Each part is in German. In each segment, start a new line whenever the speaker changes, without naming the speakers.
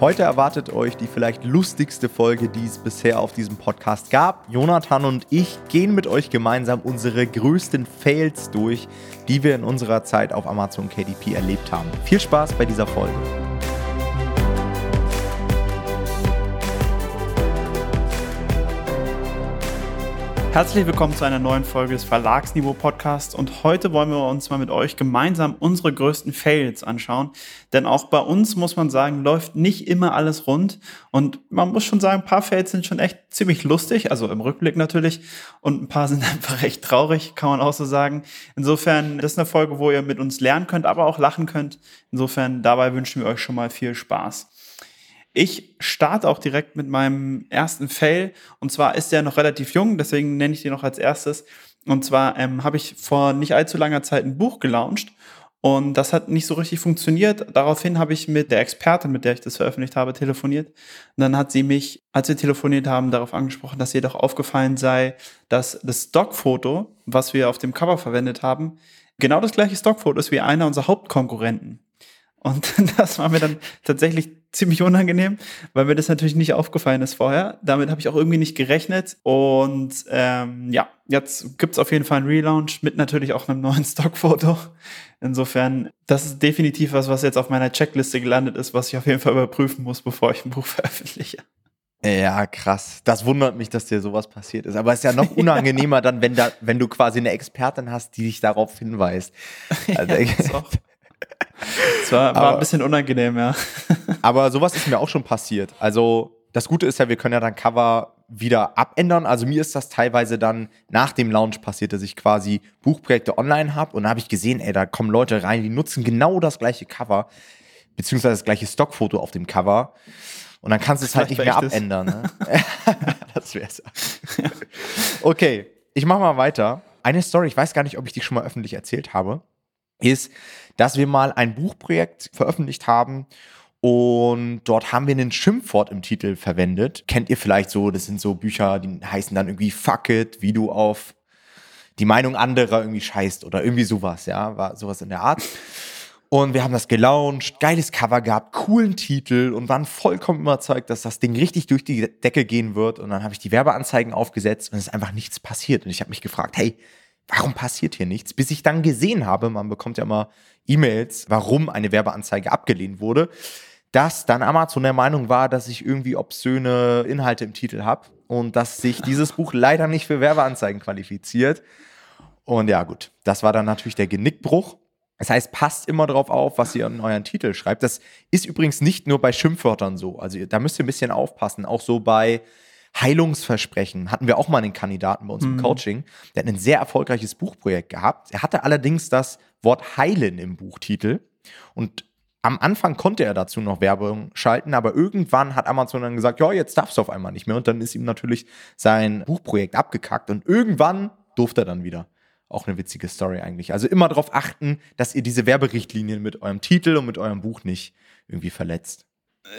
Heute erwartet euch die vielleicht lustigste Folge, die es bisher auf diesem Podcast gab. Jonathan und ich gehen mit euch gemeinsam unsere größten Fails durch, die wir in unserer Zeit auf Amazon KDP erlebt haben. Viel Spaß bei dieser Folge.
Herzlich willkommen zu einer neuen Folge des Verlagsniveau Podcasts und heute wollen wir uns mal mit euch gemeinsam unsere größten Fails anschauen, denn auch bei uns muss man sagen, läuft nicht immer alles rund und man muss schon sagen, ein paar Fails sind schon echt ziemlich lustig, also im Rückblick natürlich und ein paar sind einfach recht traurig, kann man auch so sagen. Insofern, das ist eine Folge, wo ihr mit uns lernen könnt, aber auch lachen könnt. Insofern, dabei wünschen wir euch schon mal viel Spaß. Ich starte auch direkt mit meinem ersten Fail. Und zwar ist der noch relativ jung, deswegen nenne ich den noch als erstes. Und zwar ähm, habe ich vor nicht allzu langer Zeit ein Buch gelauncht. Und das hat nicht so richtig funktioniert. Daraufhin habe ich mit der Expertin, mit der ich das veröffentlicht habe, telefoniert. Und dann hat sie mich, als wir telefoniert haben, darauf angesprochen, dass ihr doch aufgefallen sei, dass das Stockfoto, was wir auf dem Cover verwendet haben, genau das gleiche Stockfoto ist wie einer unserer Hauptkonkurrenten. Und das war mir dann tatsächlich ziemlich unangenehm, weil mir das natürlich nicht aufgefallen ist vorher. Damit habe ich auch irgendwie nicht gerechnet. Und ähm, ja, jetzt gibt's auf jeden Fall einen Relaunch mit natürlich auch einem neuen Stockfoto. Insofern, das ist definitiv was, was jetzt auf meiner Checkliste gelandet ist, was ich auf jeden Fall überprüfen muss, bevor ich ein Buch veröffentliche.
Ja, krass. Das wundert mich, dass dir sowas passiert ist. Aber es ist ja noch unangenehmer dann, wenn da, wenn du quasi eine Expertin hast, die dich darauf hinweist. Also, ja.
Es war, war ein bisschen unangenehm, ja.
aber sowas ist mir auch schon passiert. Also das Gute ist ja, wir können ja dann Cover wieder abändern. Also mir ist das teilweise dann nach dem Launch passiert, dass ich quasi Buchprojekte online habe und da habe ich gesehen, ey, da kommen Leute rein, die nutzen genau das gleiche Cover, beziehungsweise das gleiche Stockfoto auf dem Cover. Und dann kannst du es halt nicht mehr abändern. Ne? das wär's. okay, ich mache mal weiter. Eine Story, ich weiß gar nicht, ob ich die schon mal öffentlich erzählt habe ist, dass wir mal ein Buchprojekt veröffentlicht haben und dort haben wir einen Schimpfwort im Titel verwendet. Kennt ihr vielleicht so, das sind so Bücher, die heißen dann irgendwie Fuck it, wie du auf die Meinung anderer irgendwie scheißt oder irgendwie sowas, ja, war sowas in der Art. Und wir haben das gelauncht, geiles Cover gehabt, coolen Titel und waren vollkommen überzeugt, dass das Ding richtig durch die Decke gehen wird. Und dann habe ich die Werbeanzeigen aufgesetzt und es ist einfach nichts passiert. Und ich habe mich gefragt, hey, warum passiert hier nichts? Bis ich dann gesehen habe, man bekommt ja immer E-Mails, warum eine Werbeanzeige abgelehnt wurde, dass dann Amazon der Meinung war, dass ich irgendwie obszöne Inhalte im Titel habe und dass sich dieses Buch leider nicht für Werbeanzeigen qualifiziert. Und ja, gut, das war dann natürlich der Genickbruch. Das heißt, passt immer drauf auf, was ihr in euren Titel schreibt. Das ist übrigens nicht nur bei Schimpfwörtern so. Also da müsst ihr ein bisschen aufpassen. Auch so bei Heilungsversprechen hatten wir auch mal einen Kandidaten bei uns mhm. im Coaching. Der hat ein sehr erfolgreiches Buchprojekt gehabt. Er hatte allerdings das Wort heilen im Buchtitel und am Anfang konnte er dazu noch Werbung schalten, aber irgendwann hat Amazon dann gesagt, ja, jetzt darfst du auf einmal nicht mehr. Und dann ist ihm natürlich sein Buchprojekt abgekackt und irgendwann durfte er dann wieder. Auch eine witzige Story eigentlich. Also immer darauf achten, dass ihr diese Werberichtlinien mit eurem Titel und mit eurem Buch nicht irgendwie verletzt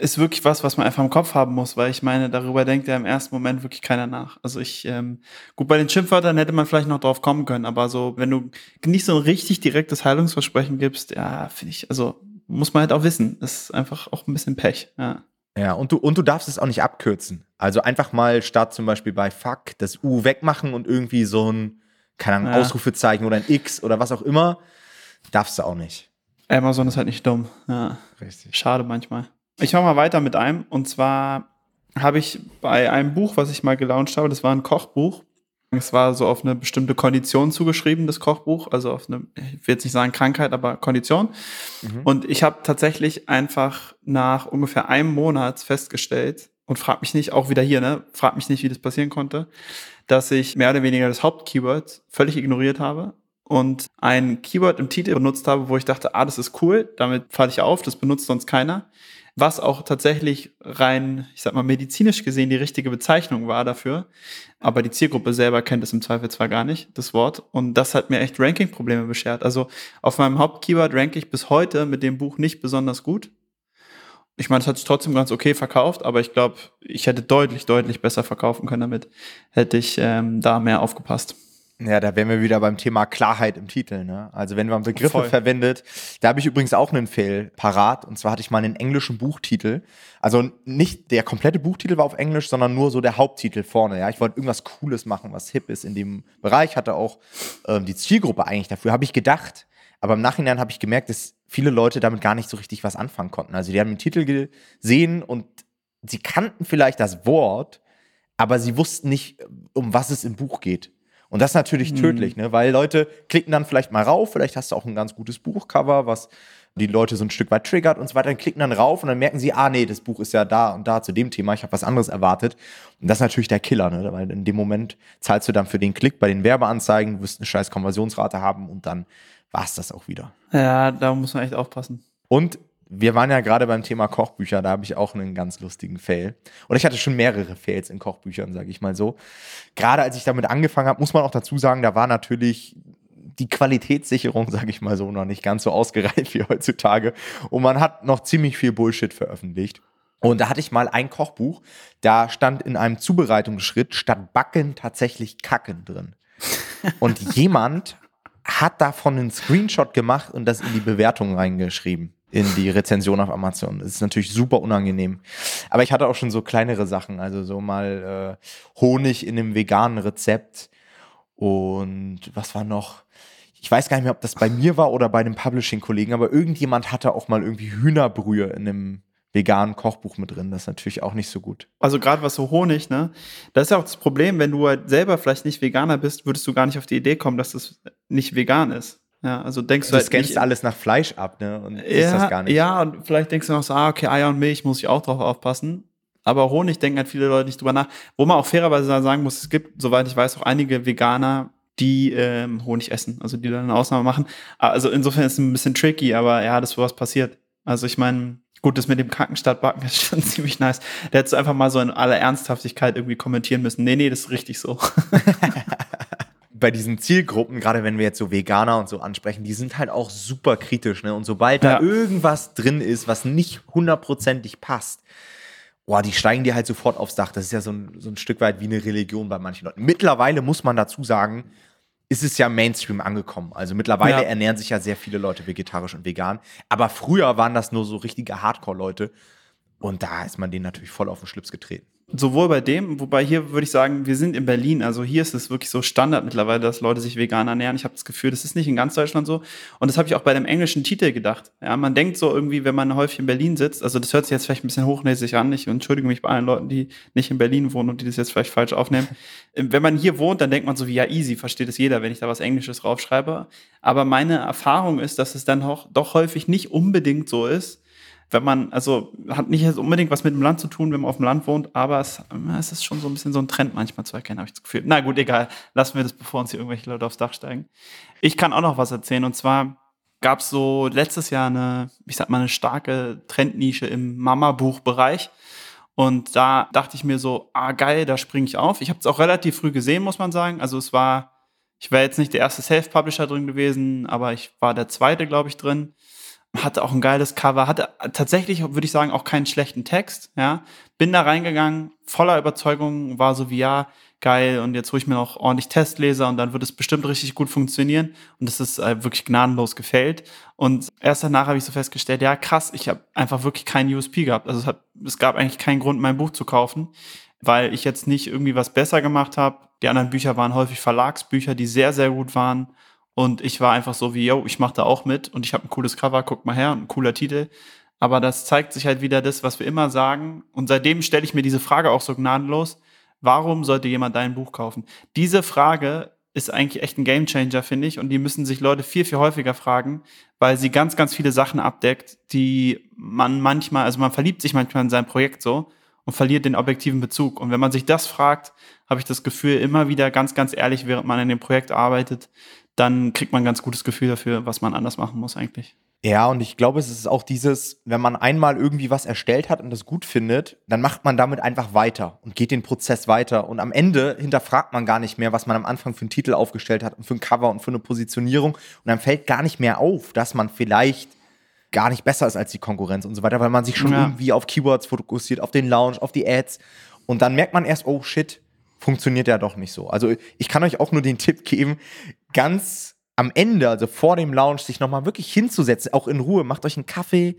ist wirklich was, was man einfach im Kopf haben muss, weil ich meine, darüber denkt ja im ersten Moment wirklich keiner nach. Also ich, ähm, gut, bei den Schimpfwörtern hätte man vielleicht noch drauf kommen können, aber so, wenn du nicht so ein richtig direktes Heilungsversprechen gibst, ja, finde ich, also muss man halt auch wissen. Das ist einfach auch ein bisschen Pech, ja.
Ja, und du, und du darfst es auch nicht abkürzen. Also einfach mal statt zum Beispiel bei Fuck das U wegmachen und irgendwie so ein, keine Ahnung, ja. Ausrufezeichen oder ein X oder was auch immer, darfst du auch nicht.
Amazon ist halt nicht dumm. Ja. Richtig. Schade manchmal. Ich mache mal weiter mit einem. Und zwar habe ich bei einem Buch, was ich mal gelauncht habe, das war ein Kochbuch. Es war so auf eine bestimmte Kondition zugeschrieben, das Kochbuch. Also auf eine, ich will jetzt nicht sagen Krankheit, aber Kondition. Mhm. Und ich habe tatsächlich einfach nach ungefähr einem Monat festgestellt, und frag mich nicht, auch wieder hier, ne, frag mich nicht, wie das passieren konnte, dass ich mehr oder weniger das Hauptkeyword völlig ignoriert habe und ein Keyword im Titel benutzt habe, wo ich dachte, ah, das ist cool, damit falle ich auf, das benutzt sonst keiner was auch tatsächlich rein, ich sag mal, medizinisch gesehen die richtige Bezeichnung war dafür. Aber die Zielgruppe selber kennt es im Zweifel zwar gar nicht, das Wort. Und das hat mir echt Ranking-Probleme beschert. Also auf meinem Hauptkeyword ranke ich bis heute mit dem Buch nicht besonders gut. Ich meine, es hat sich trotzdem ganz okay verkauft, aber ich glaube, ich hätte deutlich, deutlich besser verkaufen können damit, hätte ich ähm, da mehr aufgepasst.
Ja, da wären wir wieder beim Thema Klarheit im Titel. Ne? Also wenn man Begriffe Voll. verwendet, da habe ich übrigens auch einen Fail parat. Und zwar hatte ich mal einen englischen Buchtitel. Also nicht der komplette Buchtitel war auf Englisch, sondern nur so der Haupttitel vorne. Ja, ich wollte irgendwas Cooles machen, was hip ist in dem Bereich. Hatte auch ähm, die Zielgruppe eigentlich dafür, habe ich gedacht. Aber im Nachhinein habe ich gemerkt, dass viele Leute damit gar nicht so richtig was anfangen konnten. Also die haben den Titel gesehen und sie kannten vielleicht das Wort, aber sie wussten nicht, um was es im Buch geht. Und das ist natürlich mhm. tödlich, ne? weil Leute klicken dann vielleicht mal rauf, vielleicht hast du auch ein ganz gutes Buchcover, was die Leute so ein Stück weit triggert und so weiter, dann klicken dann rauf und dann merken sie, ah nee, das Buch ist ja da und da zu dem Thema, ich habe was anderes erwartet. Und das ist natürlich der Killer, ne? weil in dem Moment zahlst du dann für den Klick bei den Werbeanzeigen, du wirst eine scheiß Konversionsrate haben und dann war es das auch wieder.
Ja, da muss man echt aufpassen.
Und wir waren ja gerade beim Thema Kochbücher, da habe ich auch einen ganz lustigen Fail. Und ich hatte schon mehrere Fails in Kochbüchern, sage ich mal so. Gerade als ich damit angefangen habe, muss man auch dazu sagen, da war natürlich die Qualitätssicherung, sage ich mal so, noch nicht ganz so ausgereift wie heutzutage. Und man hat noch ziemlich viel Bullshit veröffentlicht. Und da hatte ich mal ein Kochbuch, da stand in einem Zubereitungsschritt statt Backen tatsächlich Kacken drin. Und jemand hat davon einen Screenshot gemacht und das in die Bewertung reingeschrieben in die Rezension auf Amazon. Das ist natürlich super unangenehm. Aber ich hatte auch schon so kleinere Sachen, also so mal äh, Honig in einem veganen Rezept und was war noch? Ich weiß gar nicht mehr, ob das bei mir war oder bei einem Publishing-Kollegen, aber irgendjemand hatte auch mal irgendwie Hühnerbrühe in einem veganen Kochbuch mit drin. Das ist natürlich auch nicht so gut.
Also gerade was so Honig, ne? Das ist ja auch das Problem, wenn du halt selber vielleicht nicht Veganer bist, würdest du gar nicht auf die Idee kommen, dass das nicht vegan ist. Ja, also denkst du,
du halt scannst nicht, alles nach Fleisch ab, ne?
Und ja, ist das gar nicht. Ja, und vielleicht denkst du noch so, ah, okay, Eier und Milch muss ich auch drauf aufpassen. Aber Honig denken halt viele Leute nicht drüber nach. Wo man auch fairerweise sagen muss, es gibt, soweit ich weiß, auch einige Veganer, die ähm, Honig essen, also die dann eine Ausnahme machen. Also insofern ist es ein bisschen tricky, aber ja, dass sowas passiert. Also ich meine, gut, das mit dem Krankenstadtbacken ist schon ziemlich nice. Der hätte einfach mal so in aller Ernsthaftigkeit irgendwie kommentieren müssen. Nee, nee, das ist richtig so.
bei diesen Zielgruppen, gerade wenn wir jetzt so Veganer und so ansprechen, die sind halt auch super kritisch. Ne? Und sobald ja. da irgendwas drin ist, was nicht hundertprozentig passt, boah, die steigen dir halt sofort aufs Dach. Das ist ja so ein, so ein Stück weit wie eine Religion bei manchen Leuten. Mittlerweile muss man dazu sagen, ist es ja Mainstream angekommen. Also mittlerweile ja. ernähren sich ja sehr viele Leute vegetarisch und vegan. Aber früher waren das nur so richtige Hardcore-Leute. Und da ist man denen natürlich voll auf den Schlips getreten.
Sowohl bei dem, wobei hier würde ich sagen, wir sind in Berlin, also hier ist es wirklich so Standard mittlerweile, dass Leute sich vegan ernähren. Ich habe das Gefühl, das ist nicht in ganz Deutschland so. Und das habe ich auch bei dem englischen Titel gedacht. Ja, man denkt so irgendwie, wenn man häufig in Berlin sitzt, also das hört sich jetzt vielleicht ein bisschen hochnäsig an. Ich entschuldige mich bei allen Leuten, die nicht in Berlin wohnen und die das jetzt vielleicht falsch aufnehmen. wenn man hier wohnt, dann denkt man so wie, ja, easy, versteht es jeder, wenn ich da was Englisches draufschreibe. Aber meine Erfahrung ist, dass es dann auch, doch häufig nicht unbedingt so ist wenn man, also hat nicht unbedingt was mit dem Land zu tun, wenn man auf dem Land wohnt, aber es, es ist schon so ein bisschen so ein Trend manchmal zu erkennen, habe ich das Gefühl. Na gut, egal, lassen wir das, bevor uns hier irgendwelche Leute aufs Dach steigen. Ich kann auch noch was erzählen und zwar gab es so letztes Jahr eine, ich sag mal, eine starke Trendnische im Mama-Buch-Bereich. Und da dachte ich mir so, ah geil, da springe ich auf. Ich habe es auch relativ früh gesehen, muss man sagen. Also es war, ich wäre jetzt nicht der erste Self-Publisher drin gewesen, aber ich war der zweite, glaube ich, drin hatte auch ein geiles Cover, hatte tatsächlich, würde ich sagen, auch keinen schlechten Text, ja. Bin da reingegangen, voller Überzeugung, war so wie, ja, geil, und jetzt hole ich mir noch ordentlich Testleser und dann wird es bestimmt richtig gut funktionieren und das ist äh, wirklich gnadenlos gefällt. Und erst danach habe ich so festgestellt, ja, krass, ich habe einfach wirklich keinen USP gehabt. Also es, hat, es gab eigentlich keinen Grund, mein Buch zu kaufen, weil ich jetzt nicht irgendwie was besser gemacht habe. Die anderen Bücher waren häufig Verlagsbücher, die sehr, sehr gut waren und ich war einfach so wie, yo, ich mache da auch mit und ich habe ein cooles Cover, guck mal her, ein cooler Titel. Aber das zeigt sich halt wieder das, was wir immer sagen. Und seitdem stelle ich mir diese Frage auch so gnadenlos. Warum sollte jemand dein Buch kaufen? Diese Frage ist eigentlich echt ein Gamechanger, finde ich. Und die müssen sich Leute viel, viel häufiger fragen, weil sie ganz, ganz viele Sachen abdeckt, die man manchmal, also man verliebt sich manchmal in sein Projekt so und verliert den objektiven Bezug. Und wenn man sich das fragt, habe ich das Gefühl, immer wieder ganz, ganz ehrlich, während man in dem Projekt arbeitet, dann kriegt man ein ganz gutes Gefühl dafür, was man anders machen muss eigentlich.
Ja, und ich glaube, es ist auch dieses, wenn man einmal irgendwie was erstellt hat und das gut findet, dann macht man damit einfach weiter und geht den Prozess weiter. Und am Ende hinterfragt man gar nicht mehr, was man am Anfang für einen Titel aufgestellt hat und für ein Cover und für eine Positionierung. Und dann fällt gar nicht mehr auf, dass man vielleicht gar nicht besser ist als die Konkurrenz und so weiter, weil man sich schon ja. irgendwie auf Keywords fokussiert, auf den Launch, auf die Ads. Und dann merkt man erst, oh shit, funktioniert ja doch nicht so. Also ich kann euch auch nur den Tipp geben, ganz am Ende, also vor dem Launch, sich nochmal wirklich hinzusetzen, auch in Ruhe, macht euch einen Kaffee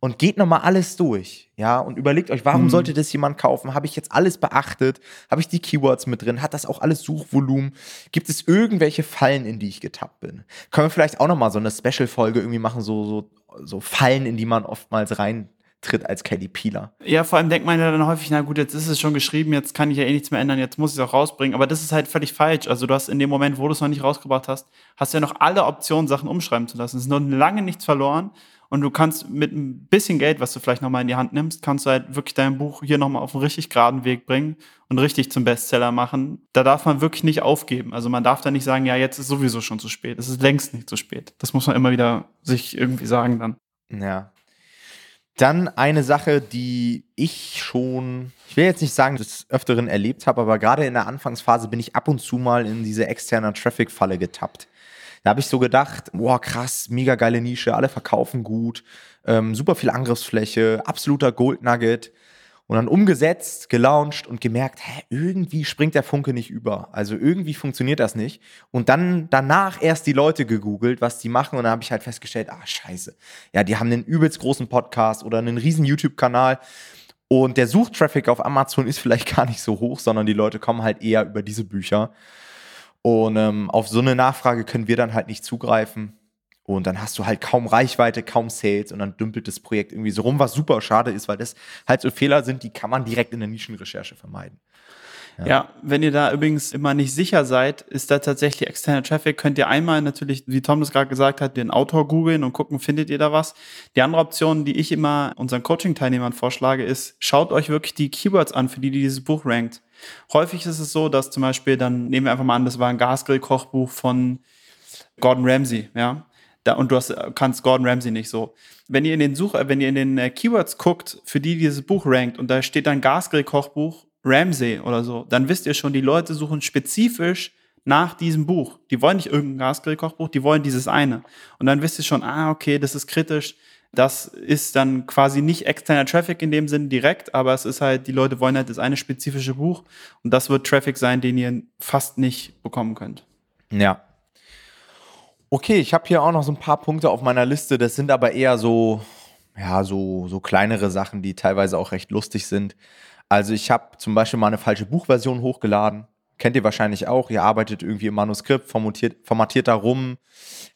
und geht nochmal alles durch, ja, und überlegt euch, warum mhm. sollte das jemand kaufen? Habe ich jetzt alles beachtet? Habe ich die Keywords mit drin? Hat das auch alles Suchvolumen? Gibt es irgendwelche Fallen, in die ich getappt bin? Können wir vielleicht auch nochmal so eine Special-Folge irgendwie machen, so, so, so Fallen, in die man oftmals rein tritt als KDPler.
Ja, vor allem denkt man ja dann häufig, na gut, jetzt ist es schon geschrieben, jetzt kann ich ja eh nichts mehr ändern, jetzt muss ich es auch rausbringen. Aber das ist halt völlig falsch. Also du hast in dem Moment, wo du es noch nicht rausgebracht hast, hast du ja noch alle Optionen, Sachen umschreiben zu lassen. Es ist noch lange nichts verloren. Und du kannst mit ein bisschen Geld, was du vielleicht nochmal in die Hand nimmst, kannst du halt wirklich dein Buch hier nochmal auf einen richtig geraden Weg bringen und richtig zum Bestseller machen. Da darf man wirklich nicht aufgeben. Also man darf da nicht sagen, ja, jetzt ist sowieso schon zu spät. Es ist längst nicht zu spät. Das muss man immer wieder sich irgendwie sagen dann.
Ja, dann eine Sache, die ich schon, ich will jetzt nicht sagen, des Öfteren erlebt habe, aber gerade in der Anfangsphase bin ich ab und zu mal in diese externe Traffic-Falle getappt. Da habe ich so gedacht, boah, krass, mega geile Nische, alle verkaufen gut, ähm, super viel Angriffsfläche, absoluter Gold Nugget. Und dann umgesetzt, gelauncht und gemerkt, hä, irgendwie springt der Funke nicht über. Also irgendwie funktioniert das nicht. Und dann danach erst die Leute gegoogelt, was die machen. Und dann habe ich halt festgestellt, ah, scheiße. Ja, die haben einen übelst großen Podcast oder einen riesen YouTube-Kanal. Und der Suchtraffic auf Amazon ist vielleicht gar nicht so hoch, sondern die Leute kommen halt eher über diese Bücher. Und ähm, auf so eine Nachfrage können wir dann halt nicht zugreifen. Und dann hast du halt kaum Reichweite, kaum Sales und dann dümpelt das Projekt irgendwie so rum, was super schade ist, weil das halt so Fehler sind, die kann man direkt in der Nischenrecherche vermeiden.
Ja. ja. wenn ihr da übrigens immer nicht sicher seid, ist da tatsächlich externer Traffic, könnt ihr einmal natürlich, wie Tom das gerade gesagt hat, den Autor googeln und gucken, findet ihr da was. Die andere Option, die ich immer unseren Coaching-Teilnehmern vorschlage, ist, schaut euch wirklich die Keywords an, für die, die dieses Buch rankt. Häufig ist es so, dass zum Beispiel, dann nehmen wir einfach mal an, das war ein Gasgrill-Kochbuch von Gordon Ramsay, ja. Da, und du hast, kannst Gordon Ramsay nicht so. Wenn ihr in den Such, wenn ihr in den äh, Keywords guckt, für die dieses Buch rankt und da steht dann Gasgrill-Kochbuch Ramsay oder so, dann wisst ihr schon, die Leute suchen spezifisch nach diesem Buch. Die wollen nicht irgendein Gasgrill-Kochbuch, die wollen dieses eine. Und dann wisst ihr schon, ah, okay, das ist kritisch. Das ist dann quasi nicht externer Traffic in dem Sinn direkt, aber es ist halt, die Leute wollen halt das eine spezifische Buch und das wird Traffic sein, den ihr fast nicht bekommen könnt.
Ja, Okay, ich habe hier auch noch so ein paar Punkte auf meiner Liste. Das sind aber eher so, ja, so, so kleinere Sachen, die teilweise auch recht lustig sind. Also ich habe zum Beispiel mal eine falsche Buchversion hochgeladen kennt ihr wahrscheinlich auch, ihr arbeitet irgendwie im Manuskript, formatiert, formatiert da rum,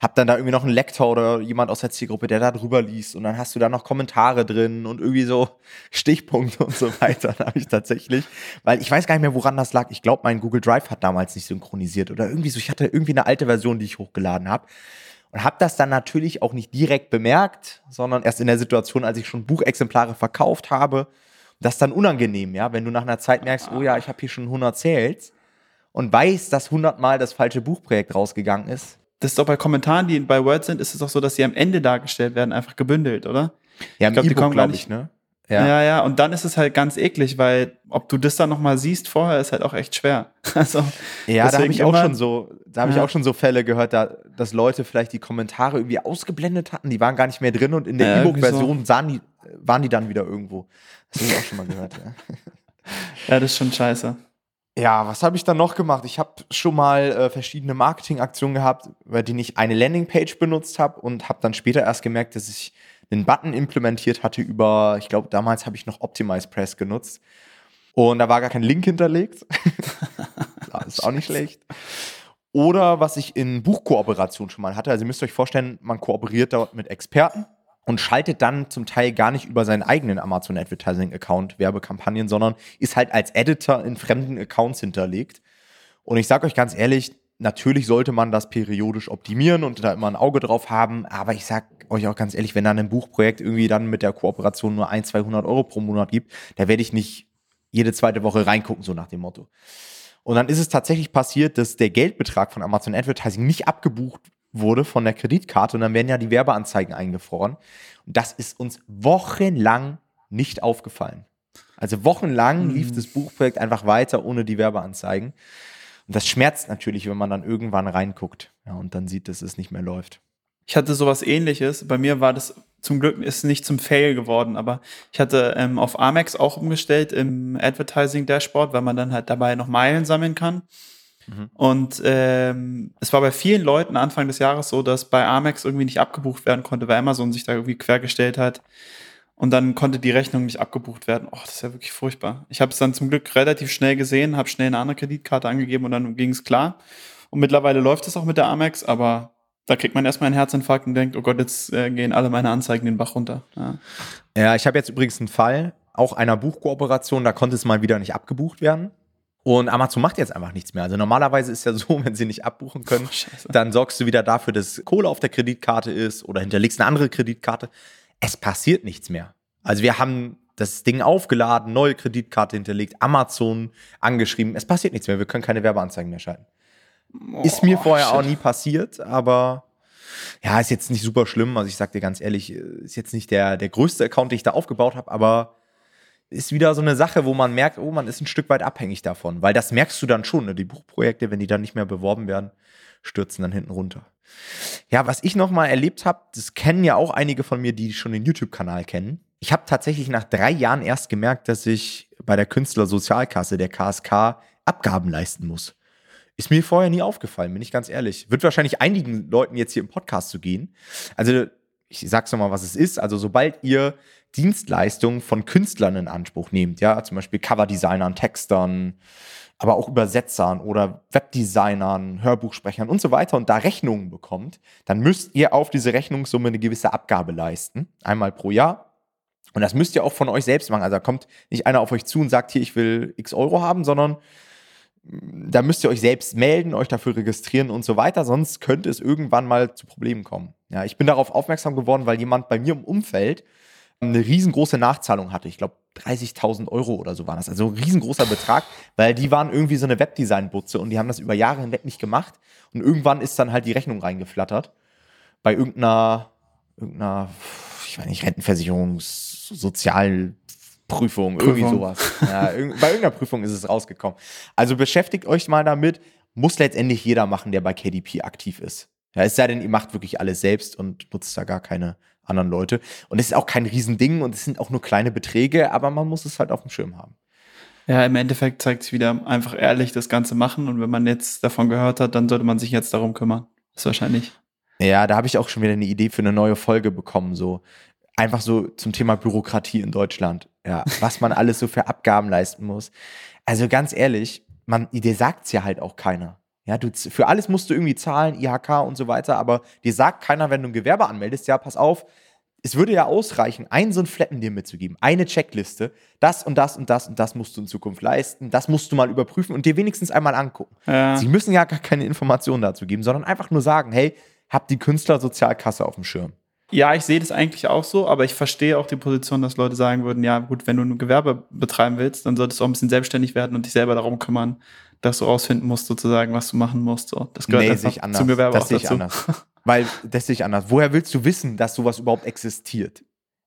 habt dann da irgendwie noch einen Lektor oder jemand aus der Zielgruppe, der da drüber liest und dann hast du da noch Kommentare drin und irgendwie so Stichpunkte und so weiter. habe ich tatsächlich, weil ich weiß gar nicht mehr, woran das lag. Ich glaube, mein Google Drive hat damals nicht synchronisiert oder irgendwie so. Ich hatte irgendwie eine alte Version, die ich hochgeladen habe und habe das dann natürlich auch nicht direkt bemerkt, sondern erst in der Situation, als ich schon Buchexemplare verkauft habe. Das ist dann unangenehm, ja, wenn du nach einer Zeit merkst, oh ja, ich habe hier schon 100 Sales und weiß, dass hundertmal das falsche Buchprojekt rausgegangen ist.
Das ist doch bei Kommentaren, die bei Word sind, ist es doch so, dass sie am Ende dargestellt werden, einfach gebündelt, oder?
Ja, im E-Book, glaube ich, ne?
Ja. ja, ja, und dann ist es halt ganz eklig, weil ob du das dann nochmal siehst vorher, ist halt auch echt schwer. Also,
ja, da habe ich auch schon so, da habe ja. ich auch schon so Fälle gehört, da, dass Leute vielleicht die Kommentare irgendwie ausgeblendet hatten, die waren gar nicht mehr drin und in der ja, E-Book-Version so. die, waren die dann wieder irgendwo. Das habe ich auch schon mal gehört, ja.
ja, das ist schon scheiße.
Ja, was habe ich dann noch gemacht? Ich habe schon mal äh, verschiedene Marketingaktionen gehabt, bei denen ich eine Landingpage benutzt habe und habe dann später erst gemerkt, dass ich einen Button implementiert hatte über, ich glaube, damals habe ich noch Optimize Press genutzt. Und da war gar kein Link hinterlegt. das ist auch nicht schlecht. Oder was ich in Buchkooperation schon mal hatte. Also ihr müsst euch vorstellen, man kooperiert dort mit Experten und schaltet dann zum Teil gar nicht über seinen eigenen Amazon Advertising Account Werbekampagnen, sondern ist halt als Editor in fremden Accounts hinterlegt. Und ich sage euch ganz ehrlich, natürlich sollte man das periodisch optimieren und da immer ein Auge drauf haben. Aber ich sage euch auch ganz ehrlich, wenn dann ein Buchprojekt irgendwie dann mit der Kooperation nur ein, 200 Euro pro Monat gibt, da werde ich nicht jede zweite Woche reingucken, so nach dem Motto. Und dann ist es tatsächlich passiert, dass der Geldbetrag von Amazon Advertising nicht abgebucht wurde von der Kreditkarte und dann werden ja die Werbeanzeigen eingefroren. Und das ist uns wochenlang nicht aufgefallen. Also wochenlang mhm. lief das Buchprojekt einfach weiter ohne die Werbeanzeigen. Und das schmerzt natürlich, wenn man dann irgendwann reinguckt ja, und dann sieht, dass es nicht mehr läuft.
Ich hatte sowas ähnliches. Bei mir war das zum Glück ist nicht zum Fail geworden, aber ich hatte ähm, auf Amex auch umgestellt im Advertising Dashboard, weil man dann halt dabei noch Meilen sammeln kann. Mhm. Und ähm, es war bei vielen Leuten Anfang des Jahres so, dass bei Amex irgendwie nicht abgebucht werden konnte, weil Amazon sich da irgendwie quergestellt hat. Und dann konnte die Rechnung nicht abgebucht werden. Oh, das ist ja wirklich furchtbar. Ich habe es dann zum Glück relativ schnell gesehen, habe schnell eine andere Kreditkarte angegeben und dann ging es klar. Und mittlerweile läuft es auch mit der Amex, aber da kriegt man erstmal einen Herzinfarkt und denkt, oh Gott, jetzt äh, gehen alle meine Anzeigen den Bach runter. Ja,
ja ich habe jetzt übrigens einen Fall, auch einer Buchkooperation, da konnte es mal wieder nicht abgebucht werden. Und Amazon macht jetzt einfach nichts mehr. Also normalerweise ist ja so, wenn sie nicht abbuchen können, oh, dann sorgst du wieder dafür, dass Kohle auf der Kreditkarte ist oder hinterlegst eine andere Kreditkarte. Es passiert nichts mehr. Also wir haben das Ding aufgeladen, neue Kreditkarte hinterlegt, Amazon angeschrieben. Es passiert nichts mehr. Wir können keine Werbeanzeigen mehr schalten. Oh, ist mir vorher shit. auch nie passiert, aber ja, ist jetzt nicht super schlimm. Also ich sag dir ganz ehrlich, ist jetzt nicht der, der größte Account, den ich da aufgebaut habe, aber ist wieder so eine Sache, wo man merkt, oh, man ist ein Stück weit abhängig davon. Weil das merkst du dann schon, ne? die Buchprojekte, wenn die dann nicht mehr beworben werden, stürzen dann hinten runter. Ja, was ich nochmal erlebt habe, das kennen ja auch einige von mir, die schon den YouTube-Kanal kennen. Ich habe tatsächlich nach drei Jahren erst gemerkt, dass ich bei der Künstlersozialkasse, der KSK, Abgaben leisten muss. Ist mir vorher nie aufgefallen, bin ich ganz ehrlich. Wird wahrscheinlich einigen Leuten jetzt hier im Podcast zu gehen. Also, ich sag's nochmal, was es ist. Also, sobald ihr Dienstleistungen von Künstlern in Anspruch nehmt, ja, zum Beispiel Coverdesignern, Textern, aber auch Übersetzern oder Webdesignern, Hörbuchsprechern und so weiter und da Rechnungen bekommt, dann müsst ihr auf diese Rechnungssumme eine gewisse Abgabe leisten, einmal pro Jahr. Und das müsst ihr auch von euch selbst machen. Also da kommt nicht einer auf euch zu und sagt, hier, ich will x Euro haben, sondern da müsst ihr euch selbst melden, euch dafür registrieren und so weiter, sonst könnte es irgendwann mal zu Problemen kommen. Ja, ich bin darauf aufmerksam geworden, weil jemand bei mir im Umfeld eine riesengroße Nachzahlung hatte. Ich glaube 30.000 Euro oder so waren das. Also ein riesengroßer Betrag, weil die waren irgendwie so eine Webdesign-Butze und die haben das über Jahre hinweg nicht gemacht. Und irgendwann ist dann halt die Rechnung reingeflattert. Bei irgendeiner, irgendeiner, ich weiß nicht, Rentenversicherungs-, Sozial- Prüfung, Prüfung. irgendwie sowas. Ja, bei irgendeiner Prüfung ist es rausgekommen. Also beschäftigt euch mal damit. Muss letztendlich jeder machen, der bei KDP aktiv ist. Ja, es sei denn, ihr macht wirklich alles selbst und nutzt da gar keine anderen Leute. Und es ist auch kein Riesending und es sind auch nur kleine Beträge, aber man muss es halt auf dem Schirm haben.
Ja, im Endeffekt zeigt es wieder einfach ehrlich das Ganze machen und wenn man jetzt davon gehört hat, dann sollte man sich jetzt darum kümmern. Das ist wahrscheinlich.
Ja, da habe ich auch schon wieder eine Idee für eine neue Folge bekommen, so einfach so zum Thema Bürokratie in Deutschland. Ja, was man alles so für Abgaben leisten muss. Also ganz ehrlich, man, dir sagt's ja halt auch keiner. Ja, du, für alles musst du irgendwie zahlen, IHK und so weiter, aber dir sagt keiner, wenn du ein Gewerbe anmeldest, ja, pass auf, es würde ja ausreichen, einen so einen Flatten dir mitzugeben, eine Checkliste, das und das und das und das musst du in Zukunft leisten, das musst du mal überprüfen und dir wenigstens einmal angucken. Ja. Sie müssen ja gar keine Informationen dazu geben, sondern einfach nur sagen, hey, hab die Künstlersozialkasse auf dem Schirm.
Ja, ich sehe das eigentlich auch so, aber ich verstehe auch die Position, dass Leute sagen würden, ja gut, wenn du ein Gewerbe betreiben willst, dann solltest du auch ein bisschen selbstständig werden und dich selber darum kümmern, dass du rausfinden musst, sozusagen, was du machen musst. So,
das gehört nee, einfach anders. zum Gewerbe das auch dazu. Anders. Weil das sehe ich anders. Woher willst du wissen, dass sowas überhaupt existiert?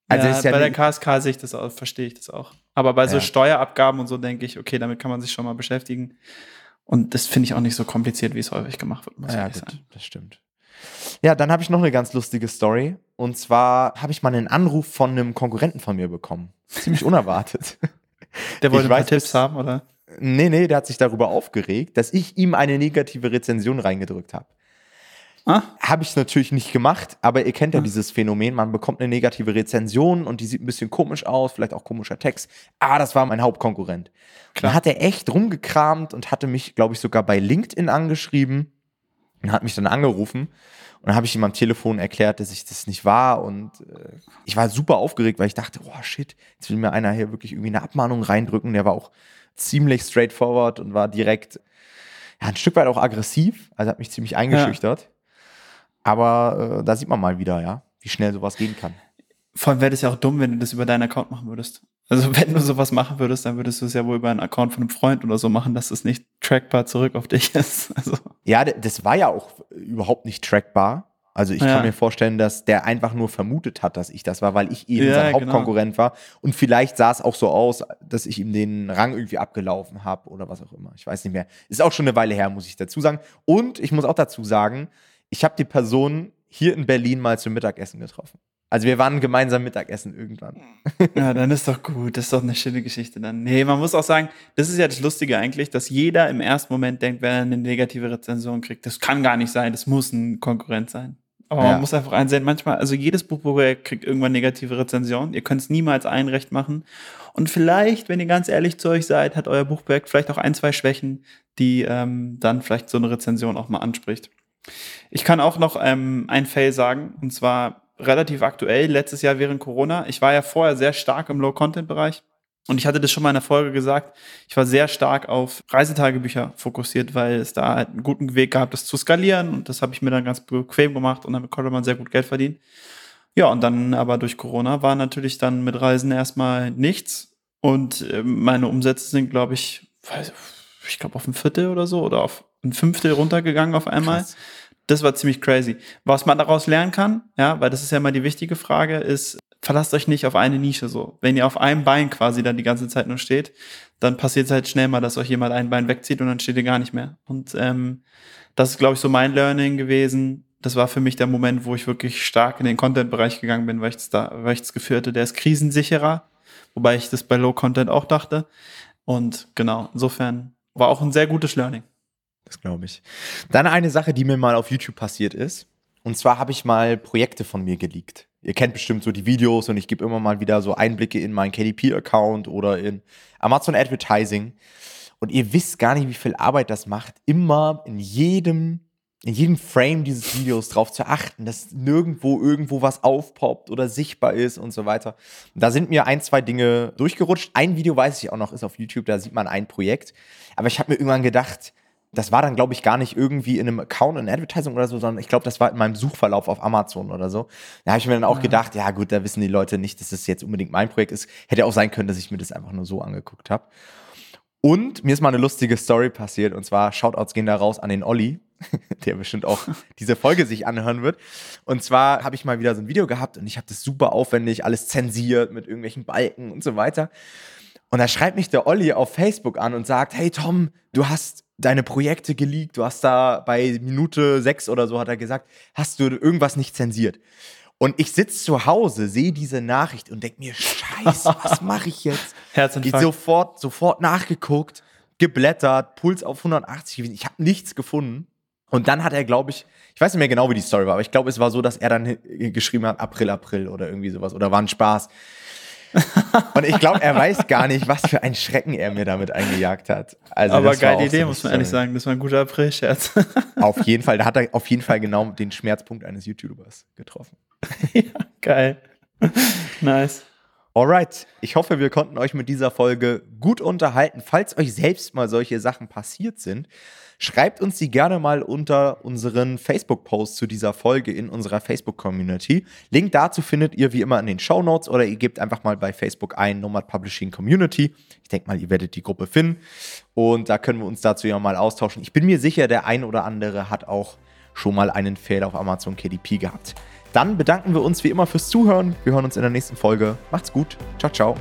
Also ja, ja bei der KSK sehe ich das auch, verstehe ich das auch. Aber bei so Steuerabgaben und so denke ich, okay, damit kann man sich schon mal beschäftigen. Und das finde ich auch nicht so kompliziert, wie es häufig gemacht wird,
muss ja, gut, sagen. Das stimmt. Ja, dann habe ich noch eine ganz lustige Story. Und zwar habe ich mal einen Anruf von einem Konkurrenten von mir bekommen. Ziemlich unerwartet.
Der wollte weiß, Tipps haben, oder?
Nee, nee, der hat sich darüber aufgeregt, dass ich ihm eine negative Rezension reingedrückt habe. Ah. Habe ich natürlich nicht gemacht, aber ihr kennt ja ah. dieses Phänomen, man bekommt eine negative Rezension und die sieht ein bisschen komisch aus, vielleicht auch komischer Text. Ah, das war mein Hauptkonkurrent. Klar. Dann hat er echt rumgekramt und hatte mich, glaube ich, sogar bei LinkedIn angeschrieben und hat mich dann angerufen und dann habe ich ihm am Telefon erklärt, dass ich das nicht war. Und äh, ich war super aufgeregt, weil ich dachte, oh shit, jetzt will mir einer hier wirklich irgendwie eine Abmahnung reindrücken. Der war auch ziemlich straightforward und war direkt ja, ein Stück weit auch aggressiv. Also hat mich ziemlich eingeschüchtert. Ja. Aber äh, da sieht man mal wieder, ja, wie schnell sowas gehen kann.
Vor allem wäre das ja auch dumm, wenn du das über deinen Account machen würdest. Also wenn du sowas machen würdest, dann würdest du es ja wohl über einen Account von einem Freund oder so machen, dass es nicht trackbar zurück auf dich ist. Also.
Ja, das war ja auch überhaupt nicht trackbar. Also ich ja. kann mir vorstellen, dass der einfach nur vermutet hat, dass ich das war, weil ich eben ja, sein genau. Hauptkonkurrent genau. war. Und vielleicht sah es auch so aus, dass ich ihm den Rang irgendwie abgelaufen habe oder was auch immer. Ich weiß nicht mehr. Ist auch schon eine Weile her, muss ich dazu sagen. Und ich muss auch dazu sagen, ich habe die Person hier in Berlin mal zum Mittagessen getroffen. Also wir waren gemeinsam Mittagessen irgendwann.
Ja, dann ist doch gut. Das ist doch eine schöne Geschichte dann. Nee, man muss auch sagen, das ist ja das Lustige eigentlich, dass jeder im ersten Moment denkt, wenn er eine negative Rezension kriegt, das kann gar nicht sein, das muss ein Konkurrent sein. Aber ja. man muss einfach einsehen, manchmal, also jedes Buchprojekt kriegt irgendwann negative Rezensionen. Ihr könnt es niemals allen recht machen. Und vielleicht, wenn ihr ganz ehrlich zu euch seid, hat euer Buchprojekt vielleicht auch ein, zwei Schwächen, die ähm, dann vielleicht so eine Rezension auch mal anspricht. Ich kann auch noch ähm, ein Fail sagen, und zwar relativ aktuell, letztes Jahr während Corona. Ich war ja vorher sehr stark im Low-Content-Bereich. Und ich hatte das schon mal in der Folge gesagt, ich war sehr stark auf Reisetagebücher fokussiert, weil es da halt einen guten Weg gab, das zu skalieren. Und das habe ich mir dann ganz bequem gemacht und damit konnte man sehr gut Geld verdienen. Ja, und dann aber durch Corona war natürlich dann mit Reisen erstmal nichts. Und äh, meine Umsätze sind, glaube ich, ich glaube auf ein Viertel oder so oder auf ein Fünftel runtergegangen auf einmal. Krass. Das war ziemlich crazy. Was man daraus lernen kann, ja, weil das ist ja mal die wichtige Frage, ist, verlasst euch nicht auf eine Nische so. Wenn ihr auf einem Bein quasi dann die ganze Zeit nur steht, dann passiert es halt schnell mal, dass euch jemand ein Bein wegzieht und dann steht ihr gar nicht mehr. Und ähm, das ist, glaube ich, so mein Learning gewesen. Das war für mich der Moment, wo ich wirklich stark in den Content-Bereich gegangen bin, weil ich es da, weil ich das Gefühl der ist krisensicherer, wobei ich das bei Low Content auch dachte. Und genau, insofern war auch ein sehr gutes Learning.
Das glaube ich. Dann eine Sache, die mir mal auf YouTube passiert ist. Und zwar habe ich mal Projekte von mir geleakt. Ihr kennt bestimmt so die Videos und ich gebe immer mal wieder so Einblicke in meinen KDP-Account oder in Amazon Advertising. Und ihr wisst gar nicht, wie viel Arbeit das macht, immer in jedem, in jedem Frame dieses Videos drauf zu achten, dass nirgendwo irgendwo was aufpoppt oder sichtbar ist und so weiter. Und da sind mir ein, zwei Dinge durchgerutscht. Ein Video weiß ich auch noch, ist auf YouTube, da sieht man ein Projekt. Aber ich habe mir irgendwann gedacht, das war dann, glaube ich, gar nicht irgendwie in einem Account in Advertising oder so, sondern ich glaube, das war in meinem Suchverlauf auf Amazon oder so. Da habe ich mir dann auch ja. gedacht, ja gut, da wissen die Leute nicht, dass das jetzt unbedingt mein Projekt ist. Hätte auch sein können, dass ich mir das einfach nur so angeguckt habe. Und mir ist mal eine lustige Story passiert und zwar Shoutouts gehen da raus an den Olli, der bestimmt auch diese Folge sich anhören wird. Und zwar habe ich mal wieder so ein Video gehabt und ich habe das super aufwendig alles zensiert mit irgendwelchen Balken und so weiter. Und da schreibt mich der Olli auf Facebook an und sagt, hey Tom, du hast deine Projekte geleakt, du hast da bei Minute sechs oder so, hat er gesagt, hast du irgendwas nicht zensiert. Und ich sitze zu Hause, sehe diese Nachricht und denke mir, scheiße, was mache ich jetzt?
Herzinfarkt.
Geht sofort, sofort nachgeguckt, geblättert, Puls auf 180, ich habe nichts gefunden. Und dann hat er, glaube ich, ich weiß nicht mehr genau, wie die Story war, aber ich glaube, es war so, dass er dann geschrieben hat, April, April oder irgendwie sowas, oder war ein Spaß. Und ich glaube, er weiß gar nicht, was für ein Schrecken er mir damit eingejagt hat. Also
Aber geile Idee, so muss man ehrlich sagen. Das war ein guter April-Scherz.
Auf jeden Fall, da hat er auf jeden Fall genau den Schmerzpunkt eines YouTubers getroffen.
ja, geil. Nice.
Alright, ich hoffe, wir konnten euch mit dieser Folge gut unterhalten. Falls euch selbst mal solche Sachen passiert sind, schreibt uns die gerne mal unter unseren Facebook-Post zu dieser Folge in unserer Facebook-Community. Link dazu findet ihr wie immer in den Show Notes oder ihr gebt einfach mal bei Facebook ein Nomad Publishing Community. Ich denke mal, ihr werdet die Gruppe finden und da können wir uns dazu ja mal austauschen. Ich bin mir sicher, der ein oder andere hat auch schon mal einen Fail auf Amazon KDP gehabt. Dann bedanken wir uns wie immer fürs Zuhören. Wir hören uns in der nächsten Folge. Macht's gut. Ciao, ciao.